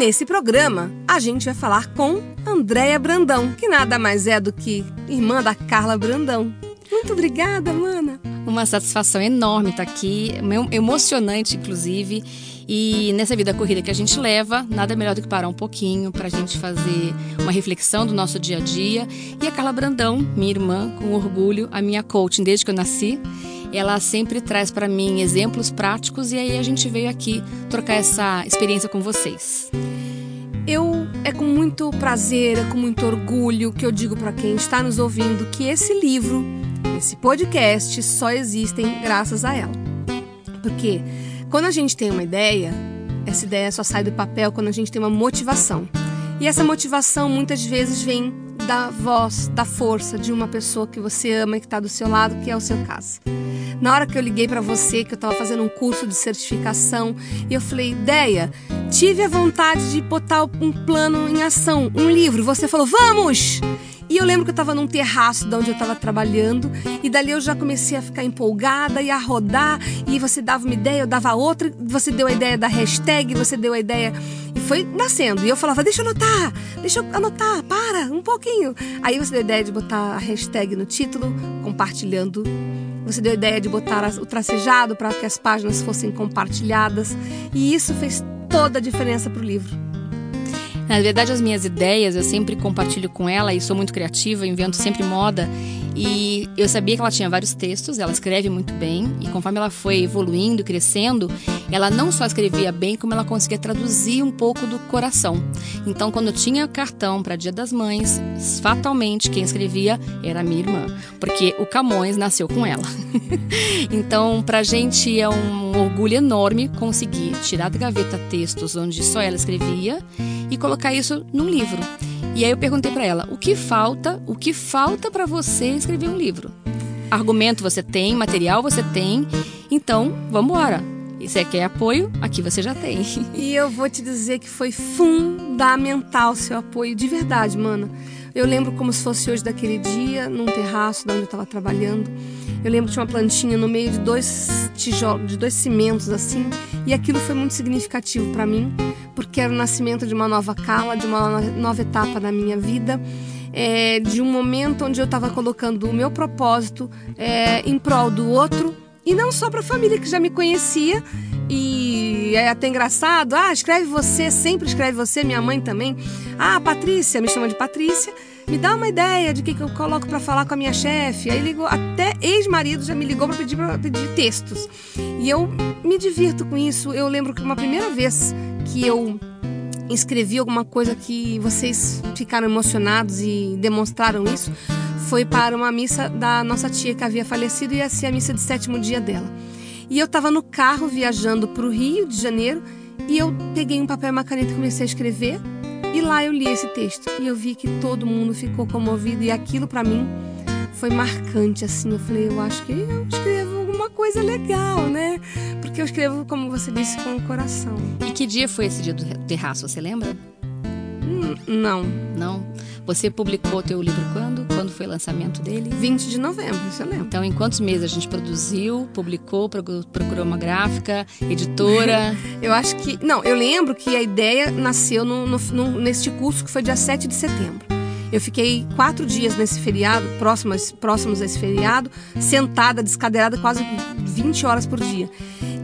Nesse programa, a gente vai falar com Andréia Brandão, que nada mais é do que irmã da Carla Brandão. Muito obrigada, mana. Uma satisfação enorme estar aqui, emocionante, inclusive. E nessa vida corrida que a gente leva, nada melhor do que parar um pouquinho para a gente fazer uma reflexão do nosso dia a dia. E a Carla Brandão, minha irmã, com orgulho, a minha coaching desde que eu nasci, ela sempre traz para mim exemplos práticos e aí a gente veio aqui trocar essa experiência com vocês. Eu é com muito prazer, é com muito orgulho que eu digo para quem está nos ouvindo que esse livro, esse podcast só existem graças a ela. Porque quando a gente tem uma ideia, essa ideia só sai do papel quando a gente tem uma motivação. E essa motivação muitas vezes vem da voz, da força de uma pessoa que você ama e que está do seu lado, que é o seu caso. Na hora que eu liguei para você, que eu estava fazendo um curso de certificação, e eu falei, ideia, tive a vontade de botar um plano em ação, um livro. Você falou, vamos! E eu lembro que eu estava num terraço de onde eu estava trabalhando, e dali eu já comecei a ficar empolgada e a rodar, e você dava uma ideia, eu dava outra, você deu a ideia da hashtag, você deu a ideia. E foi nascendo. E eu falava, deixa eu anotar, deixa eu anotar, para, um pouquinho. Aí você deu a ideia de botar a hashtag no título, compartilhando você deu a ideia de botar o tracejado para que as páginas fossem compartilhadas, e isso fez toda a diferença para o livro. Na verdade, as minhas ideias eu sempre compartilho com ela e sou muito criativa, invento sempre moda. E eu sabia que ela tinha vários textos, ela escreve muito bem, e conforme ela foi evoluindo, crescendo, ela não só escrevia bem, como ela conseguia traduzir um pouco do coração. Então, quando eu tinha cartão para Dia das Mães, fatalmente quem escrevia era a minha irmã, porque o Camões nasceu com ela. então, pra gente é um orgulho enorme conseguir tirar da gaveta textos onde só ela escrevia e colocar isso num livro. E aí eu perguntei para ela: "O que falta? O que falta para você escrever um livro?" Argumento você tem, material você tem, então vamos embora. E você quer apoio? Aqui você já tem. E eu vou te dizer que foi fundamental seu apoio, de verdade, mana. Eu lembro como se fosse hoje daquele dia, num terraço onde eu estava trabalhando. Eu lembro que tinha uma plantinha no meio de dois tijolos, de dois cimentos assim, e aquilo foi muito significativo para mim, porque era o nascimento de uma nova cala, de uma nova etapa da minha vida. É, de um momento onde eu estava colocando o meu propósito é, em prol do outro e não só para a família que já me conhecia e é até engraçado. Ah, escreve você, sempre escreve você, minha mãe também. Ah, Patrícia, me chama de Patrícia. Me dá uma ideia de que, que eu coloco para falar com a minha chefe. Aí ligou, até ex-marido já me ligou para pedir, pedir textos. E eu me divirto com isso. Eu lembro que uma primeira vez que eu escrevi alguma coisa que vocês ficaram emocionados e demonstraram isso foi para uma missa da nossa tia que havia falecido e ia ser a missa de sétimo dia dela. E eu estava no carro viajando para o Rio de Janeiro e eu peguei um papel e uma caneta e comecei a escrever. E lá eu li esse texto e eu vi que todo mundo ficou comovido e aquilo para mim foi marcante assim. Eu falei, eu acho que eu escrevo alguma coisa legal, né? Porque eu escrevo, como você disse, com o coração. E que dia foi esse dia do terraço, você lembra? Não. Não? Você publicou o teu livro quando? Quando foi o lançamento dele? 20 de novembro, isso eu lembro. Então, em quantos meses a gente produziu, publicou, procurou uma gráfica, editora? eu acho que... Não, eu lembro que a ideia nasceu no, no, no, neste curso que foi dia 7 de setembro. Eu fiquei quatro dias nesse feriado, próximos, próximos a esse feriado, sentada, descadeirada, quase 20 horas por dia.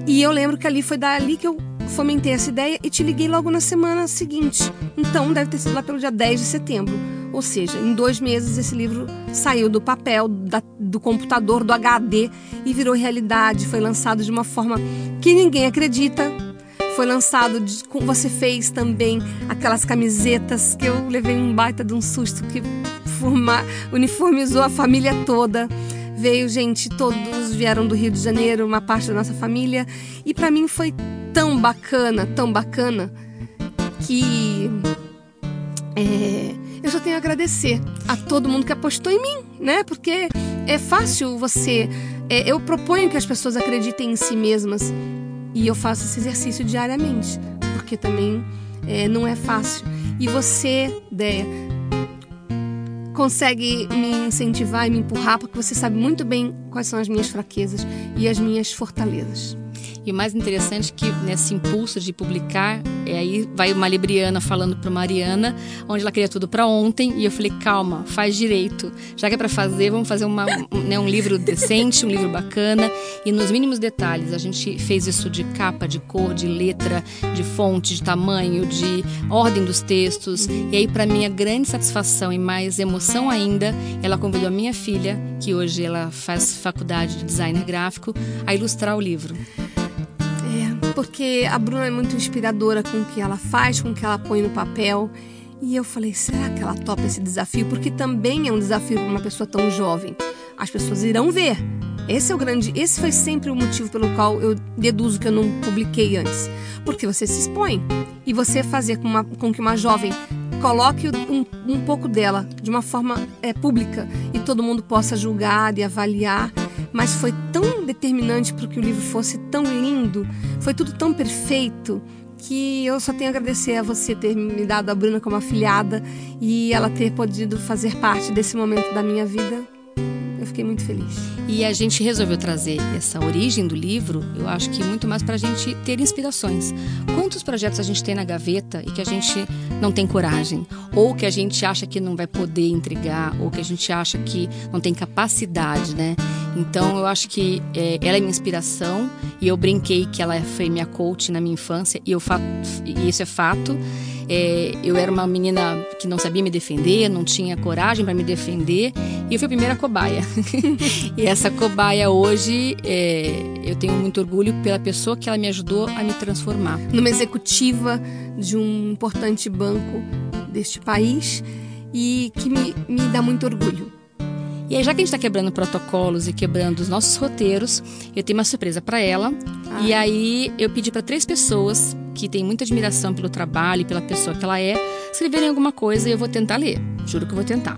E eu lembro que ali foi dali que eu fomentei essa ideia e te liguei logo na semana seguinte. Então deve ter sido lá pelo dia 10 de setembro. Ou seja, em dois meses esse livro saiu do papel, da, do computador, do HD e virou realidade. Foi lançado de uma forma que ninguém acredita. Foi lançado, de, você fez também aquelas camisetas que eu levei um baita de um susto que uniformizou a família toda. Veio gente, todos vieram do Rio de Janeiro, uma parte da nossa família, e para mim foi tão bacana, tão bacana, que é, eu só tenho a agradecer a todo mundo que apostou em mim, né? Porque é fácil você. É, eu proponho que as pessoas acreditem em si mesmas e eu faço esse exercício diariamente, porque também é, não é fácil. E você, Deia, consegue me incentivar e me empurrar porque você sabe muito bem quais são as minhas fraquezas e as minhas fortalezas. E o mais interessante é que nesse impulso de publicar, é aí vai uma libriana falando para Mariana, onde ela queria tudo para ontem, e eu falei: calma, faz direito. Já que é para fazer, vamos fazer uma, um, né, um livro decente, um livro bacana, e nos mínimos detalhes. A gente fez isso de capa, de cor, de letra, de fonte, de tamanho, de ordem dos textos. E aí, para minha grande satisfação e mais emoção ainda, ela convidou a minha filha, que hoje ela faz faculdade de designer gráfico, a ilustrar o livro porque a Bruna é muito inspiradora com o que ela faz, com o que ela põe no papel. E eu falei, será que ela topa esse desafio? Porque também é um desafio para uma pessoa tão jovem. As pessoas irão ver. Esse é o grande, esse foi sempre o motivo pelo qual eu deduzo que eu não publiquei antes, porque você se expõe e você fazer com, uma, com que uma jovem coloque um, um pouco dela de uma forma é, pública e todo mundo possa julgar e avaliar mas foi tão determinante para que o livro fosse tão lindo, foi tudo tão perfeito que eu só tenho a agradecer a você ter me dado a Bruna como afilhada e ela ter podido fazer parte desse momento da minha vida. Eu fiquei muito feliz. E a gente resolveu trazer essa origem do livro, eu acho que muito mais para a gente ter inspirações. Quantos projetos a gente tem na gaveta e que a gente não tem coragem? Ou que a gente acha que não vai poder entregar, ou que a gente acha que não tem capacidade, né? Então eu acho que é, ela é minha inspiração e eu brinquei que ela foi minha coach na minha infância e, eu e isso é fato. É, eu era uma menina que não sabia me defender, não tinha coragem para me defender e eu fui a primeira cobaia. e essa cobaia hoje é, eu tenho muito orgulho pela pessoa que ela me ajudou a me transformar. Numa executiva de um importante banco deste país e que me, me dá muito orgulho. E aí, já que a gente está quebrando protocolos e quebrando os nossos roteiros, eu tenho uma surpresa para ela. E aí, eu pedi para três pessoas que têm muita admiração pelo trabalho e pela pessoa que ela é, escreverem alguma coisa e eu vou tentar ler. Juro que eu vou tentar.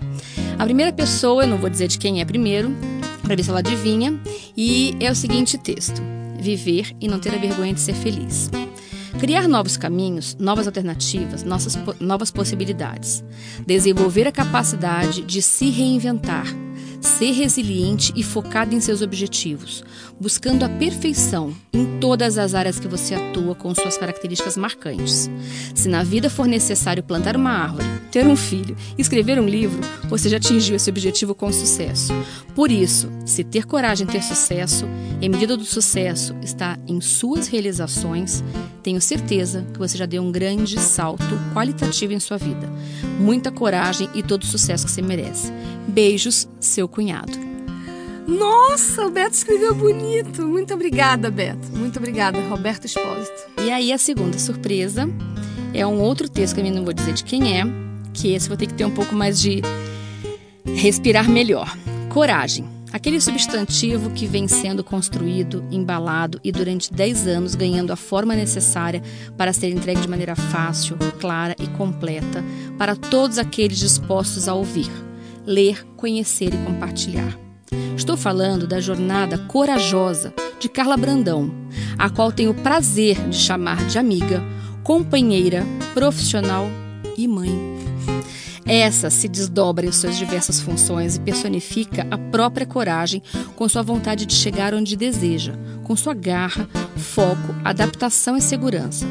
A primeira pessoa, eu não vou dizer de quem é primeiro, para ver se ela adivinha, e é o seguinte texto: Viver e não ter a vergonha de ser feliz. Criar novos caminhos, novas alternativas, nossas, novas possibilidades. Desenvolver a capacidade de se reinventar ser resiliente e focado em seus objetivos, buscando a perfeição em todas as áreas que você atua com suas características marcantes. Se na vida for necessário plantar uma árvore, ter um filho, escrever um livro, você já atingiu esse objetivo com sucesso. Por isso, se ter coragem em ter sucesso, e a medida do sucesso está em suas realizações, tenho certeza que você já deu um grande salto qualitativo em sua vida. Muita coragem e todo o sucesso que você merece. Beijos, seu cunhado. Nossa, o Beto escreveu bonito. Muito obrigada, Beto. Muito obrigada, Roberto Espósito. E aí, a segunda surpresa é um outro texto que eu não vou dizer de quem é, que esse vou ter que ter um pouco mais de respirar melhor. Coragem. Aquele substantivo que vem sendo construído, embalado e durante 10 anos ganhando a forma necessária para ser entregue de maneira fácil, clara e completa para todos aqueles dispostos a ouvir ler, conhecer e compartilhar. Estou falando da jornada corajosa de Carla Brandão, a qual tenho o prazer de chamar de amiga, companheira, profissional e mãe. Essa se desdobra em suas diversas funções e personifica a própria coragem com sua vontade de chegar onde deseja, com sua garra, foco, adaptação e segurança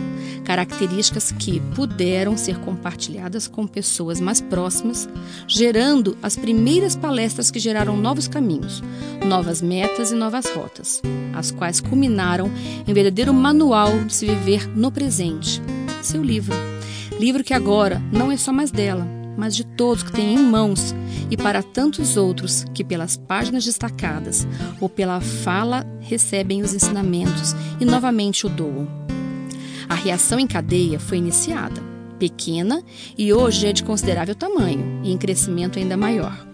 características que puderam ser compartilhadas com pessoas mais próximas, gerando as primeiras palestras que geraram novos caminhos, novas metas e novas rotas, as quais culminaram em verdadeiro manual de se viver no presente. Seu livro. Livro que agora não é só mais dela, mas de todos que têm em mãos e para tantos outros que, pelas páginas destacadas ou pela fala, recebem os ensinamentos e novamente o doam. A reação em cadeia foi iniciada, pequena e hoje é de considerável tamanho e em crescimento ainda maior.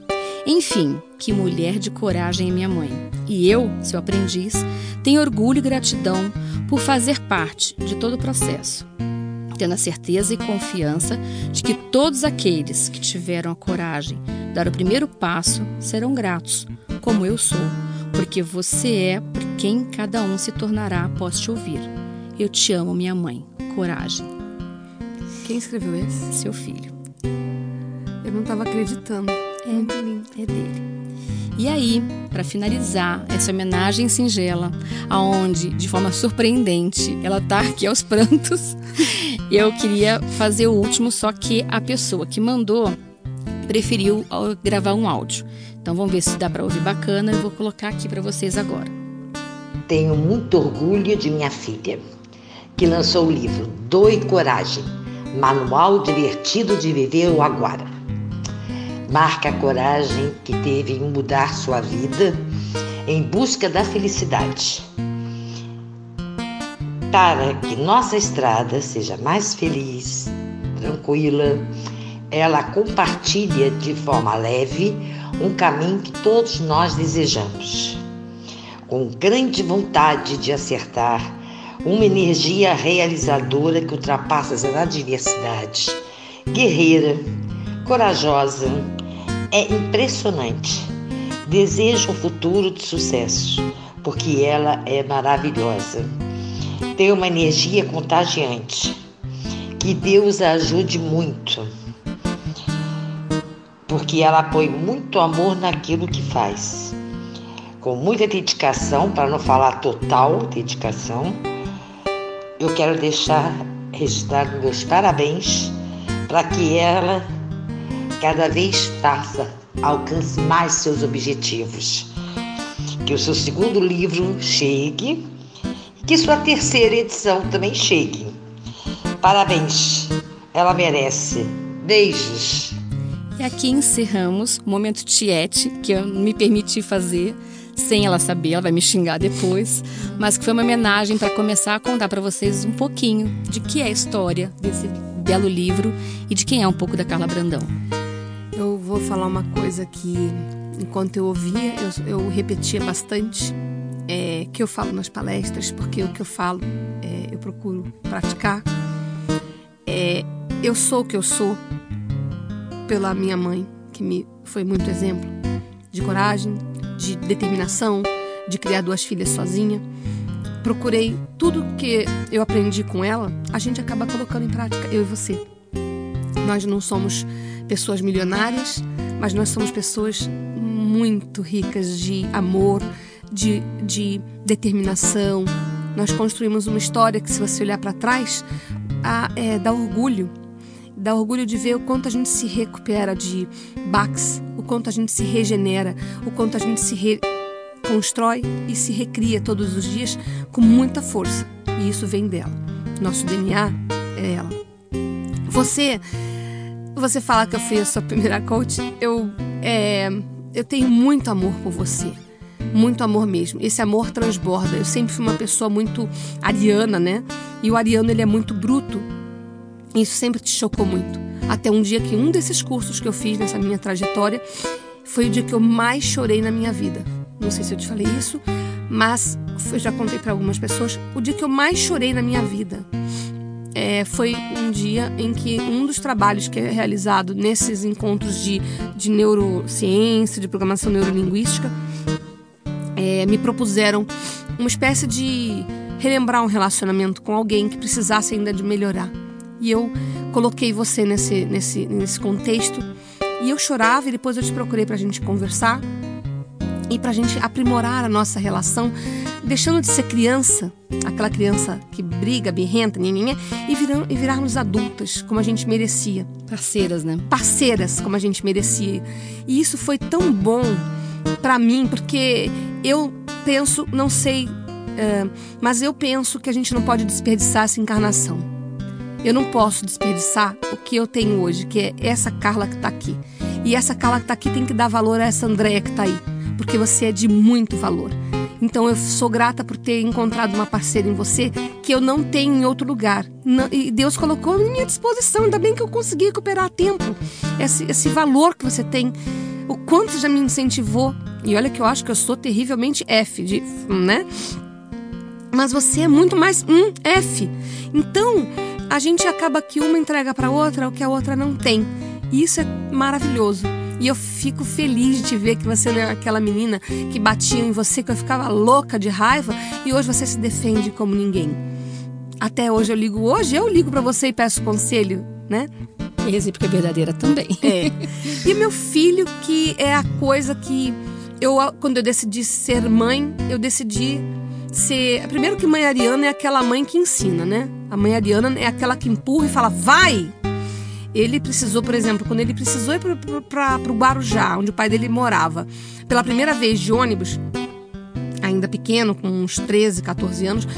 Enfim, que mulher de coragem é minha mãe. E eu, seu aprendiz, tenho orgulho e gratidão por fazer parte de todo o processo, tendo a certeza e confiança de que todos aqueles que tiveram a coragem de dar o primeiro passo serão gratos, como eu sou, porque você é por quem cada um se tornará após te ouvir. Eu te amo, minha mãe. Coragem. Quem escreveu esse? Seu filho. Eu não estava acreditando. É, é dele. E aí, para finalizar essa homenagem singela, aonde de forma surpreendente ela tá aqui aos prantos, eu queria fazer o último, só que a pessoa que mandou preferiu gravar um áudio. Então vamos ver se dá para ouvir bacana. Eu vou colocar aqui para vocês agora. Tenho muito orgulho de minha filha, que lançou o livro Doe Coragem, Manual Divertido de Viver o Agora. Marca a coragem que teve em mudar sua vida em busca da felicidade. Para que nossa estrada seja mais feliz, tranquila, ela compartilha de forma leve um caminho que todos nós desejamos com grande vontade de acertar, uma energia realizadora que ultrapassa as adversidades, guerreira, corajosa, é impressionante. Deseja um futuro de sucesso, porque ela é maravilhosa. Tem uma energia contagiante. Que Deus a ajude muito, porque ela põe muito amor naquilo que faz com muita dedicação, para não falar total dedicação. Eu quero deixar registrado meus parabéns para que ela cada vez faça, alcance mais seus objetivos. Que o seu segundo livro chegue que sua terceira edição também chegue. Parabéns, ela merece. Beijos. E aqui encerramos o momento Tiete, que eu me permiti fazer sem ela saber, ela vai me xingar depois, mas que foi uma homenagem para começar a contar para vocês um pouquinho de que é a história desse belo livro e de quem é um pouco da Carla Brandão. Eu vou falar uma coisa que, enquanto eu ouvia, eu, eu repetia bastante, é, que eu falo nas palestras, porque o que eu falo é, eu procuro praticar. É, eu sou o que eu sou pela minha mãe, que me foi muito exemplo de coragem, de determinação, de criar duas filhas sozinha. Procurei tudo que eu aprendi com ela, a gente acaba colocando em prática, eu e você. Nós não somos pessoas milionárias, mas nós somos pessoas muito ricas de amor, de, de determinação. Nós construímos uma história que, se você olhar para trás, a, é, dá orgulho. Dá orgulho de ver o quanto a gente se recupera de baques, quanto a gente se regenera, o quanto a gente se reconstrói e se recria todos os dias com muita força. E isso vem dela. Nosso DNA é ela. Você, você fala que eu fui a sua primeira coach. Eu, é, eu tenho muito amor por você muito amor mesmo. Esse amor transborda. Eu sempre fui uma pessoa muito ariana, né? E o ariano ele é muito bruto. Isso sempre te chocou muito. Até um dia que um desses cursos que eu fiz nessa minha trajetória foi o dia que eu mais chorei na minha vida. Não sei se eu te falei isso, mas eu já contei para algumas pessoas. O dia que eu mais chorei na minha vida é, foi um dia em que um dos trabalhos que é realizado nesses encontros de, de neurociência, de programação neurolinguística, é, me propuseram uma espécie de relembrar um relacionamento com alguém que precisasse ainda de melhorar. E eu coloquei você nesse, nesse, nesse contexto. E eu chorava e depois eu te procurei para a gente conversar e para a gente aprimorar a nossa relação, deixando de ser criança, aquela criança que briga, birrenta, nhenhenhé, e, viram, e virarmos adultas, como a gente merecia. Parceiras, né? Parceiras, como a gente merecia. E isso foi tão bom para mim, porque eu penso, não sei, uh, mas eu penso que a gente não pode desperdiçar essa encarnação. Eu não posso desperdiçar o que eu tenho hoje, que é essa Carla que está aqui. E essa Carla que está aqui tem que dar valor a essa Andréia que está aí, porque você é de muito valor. Então eu sou grata por ter encontrado uma parceira em você que eu não tenho em outro lugar. e Deus colocou à minha disposição. Ainda bem que eu consegui recuperar a tempo esse, esse valor que você tem o quanto já me incentivou. E olha que eu acho que eu sou terrivelmente F, de, né? Mas você é muito mais um F. Então, a gente acaba que uma entrega para outra o que a outra não tem. E isso é maravilhoso. E eu fico feliz de ver que você é aquela menina que batia em você, que eu ficava louca de raiva, e hoje você se defende como ninguém. Até hoje eu ligo, hoje eu ligo para você e peço conselho, né? E recíproca verdadeira também. É. E meu filho, que é a coisa que eu, quando eu decidi ser mãe, eu decidi ser. Primeiro que mãe Ariana é aquela mãe que ensina, né? A mãe Ariana é aquela que empurra e fala, vai! Ele precisou, por exemplo, quando ele precisou ir para o Guarujá, onde o pai dele morava, pela primeira vez de ônibus, ainda pequeno, com uns 13, 14 anos,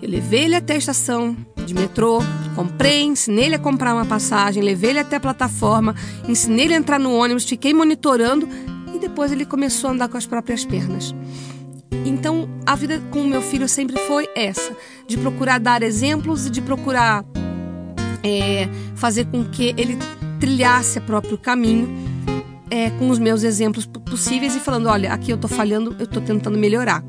eu levei ele até a estação de metrô, comprei, ensinei ele a comprar uma passagem, levei ele até a plataforma, ensinei ele a entrar no ônibus, fiquei monitorando e depois ele começou a andar com as próprias pernas. Então, a vida com o meu filho sempre foi essa, de procurar dar exemplos e de procurar é, fazer com que ele trilhasse o próprio caminho é, com os meus exemplos possíveis e falando, olha, aqui eu estou falhando, eu estou tentando melhorar,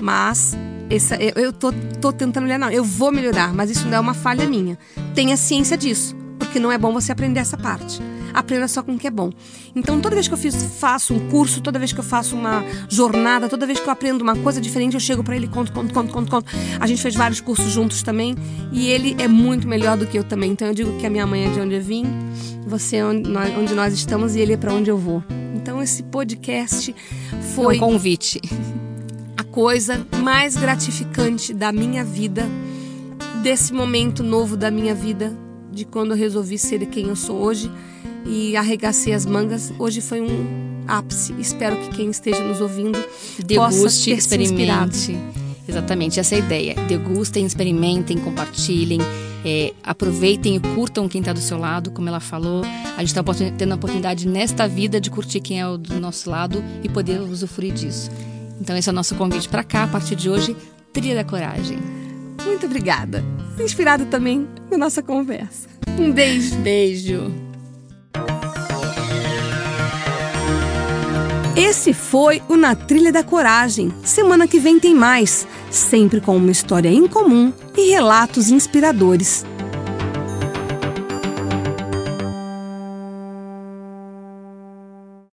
mas essa, eu tô, tô tentando melhorar, não, eu vou melhorar, mas isso não é uma falha minha. Tenha ciência disso, porque não é bom você aprender essa parte aprenda só com o que é bom. Então, toda vez que eu fiz, faço um curso, toda vez que eu faço uma jornada, toda vez que eu aprendo uma coisa diferente, eu chego para ele, conto, conto, conto, conto, conto. A gente fez vários cursos juntos também e ele é muito melhor do que eu também. Então, eu digo que a minha mãe é de onde eu vim, você é onde nós, onde nós estamos e ele é para onde eu vou. Então, esse podcast foi. Um convite. Coisa mais gratificante da minha vida, desse momento novo da minha vida, de quando eu resolvi ser quem eu sou hoje e arregacei as mangas. Hoje foi um ápice. Espero que quem esteja nos ouvindo Deguste, possa ter experimente. Exatamente, essa é a ideia. Degustem, experimentem, compartilhem, é, aproveitem e curtam quem está do seu lado, como ela falou. A gente está tendo a oportunidade nesta vida de curtir quem é do nosso lado e poder usufruir disso. Então esse é o nosso convite para cá, a partir de hoje, Trilha da Coragem. Muito obrigada. Inspirado também na nossa conversa. Um beijo. Beijo. Esse foi o Na Trilha da Coragem. Semana que vem tem mais, sempre com uma história incomum e relatos inspiradores.